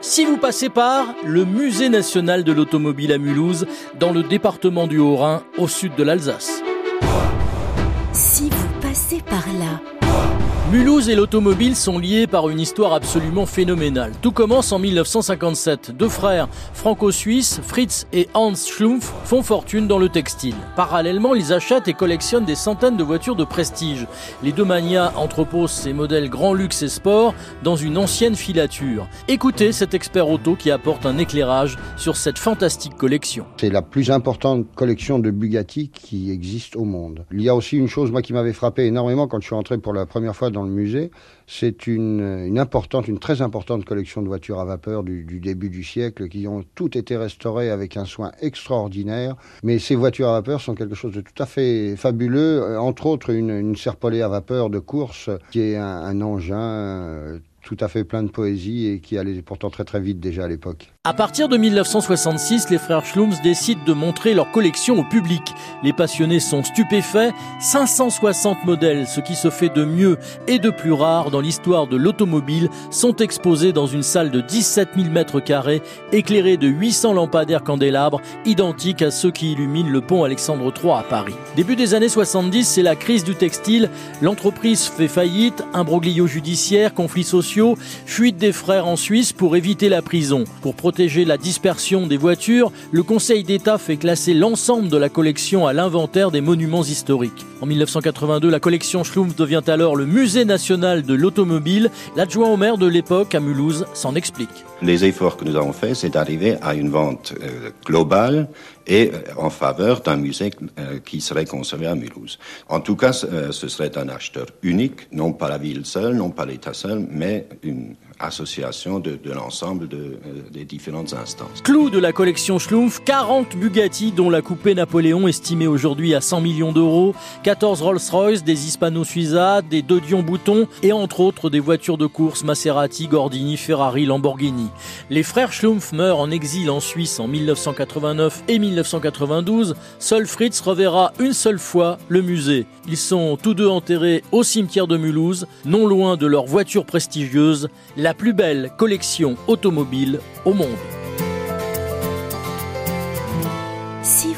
si vous passez par le Musée national de l'automobile à Mulhouse, dans le département du Haut-Rhin, au sud de l'Alsace. Si vous passez par là, Mulhouse et l'automobile sont liés par une histoire absolument phénoménale. Tout commence en 1957. Deux frères franco-suisses, Fritz et Hans Schlumpf, font fortune dans le textile. Parallèlement, ils achètent et collectionnent des centaines de voitures de prestige. Les deux manias entreposent ces modèles grand luxe et sport dans une ancienne filature. Écoutez cet expert auto qui apporte un éclairage sur cette fantastique collection. C'est la plus importante collection de Bugatti qui existe au monde. Il y a aussi une chose moi qui m'avait frappé énormément quand je suis entré pour la première fois dans le musée. C'est une, importante, une très importante collection de voitures à vapeur du, début du siècle qui ont toutes été restaurées avec un soin extraordinaire. Mais ces voitures à vapeur sont quelque chose de tout à fait fabuleux. Euh, entre autres, une, une Serpollet à vapeur de course qui est un, un engin euh, tout à fait plein de poésie et qui allait pourtant très très vite déjà à l'époque. À partir de 1966, les frères Schlums décident de montrer leur collection au public. Les passionnés sont stupéfaits. 560 modèles, ce qui se fait de mieux et de plus rare dans l'histoire de l'automobile, sont exposés dans une salle de 17 000 mètres carrés, éclairée de 800 lampadaires candélabres, identiques à ceux qui illuminent le pont Alexandre III à Paris. Début des années 70, c'est la crise du textile. L'entreprise fait faillite, imbroglio judiciaire, conflits sociaux, fuite des frères en Suisse pour éviter la prison. Pour protéger la dispersion des voitures, le Conseil d'État fait classer l'ensemble de la collection à l'inventaire des monuments historiques. En 1982, la collection Schlumpf devient alors le Musée national de l'automobile. L'adjoint au maire de l'époque à Mulhouse s'en explique. Les efforts que nous avons faits, c'est d'arriver à une vente euh, globale et euh, en faveur d'un musée euh, qui serait conservé à Mulhouse. En tout cas, ce serait un acheteur unique, non pas la ville seule, non pas l'État seul, mais une association de, l'ensemble de, euh, des différentes instances. Clou de la collection Schlumpf, 40 Bugatti dont la coupée Napoléon estimée aujourd'hui à 100 millions d'euros, 14 Rolls-Royce, des Hispano Suiza, des deux Dion Bouton et entre autres des voitures de course Maserati, Gordini, Ferrari, Lamborghini. Les frères Schlumpf meurent en exil en Suisse en 1989 et 1992. Seul Fritz reverra une seule fois le musée. Ils sont tous deux enterrés au cimetière de Mulhouse, non loin de leur voiture prestigieuse, la plus belle collection automobile au monde. Si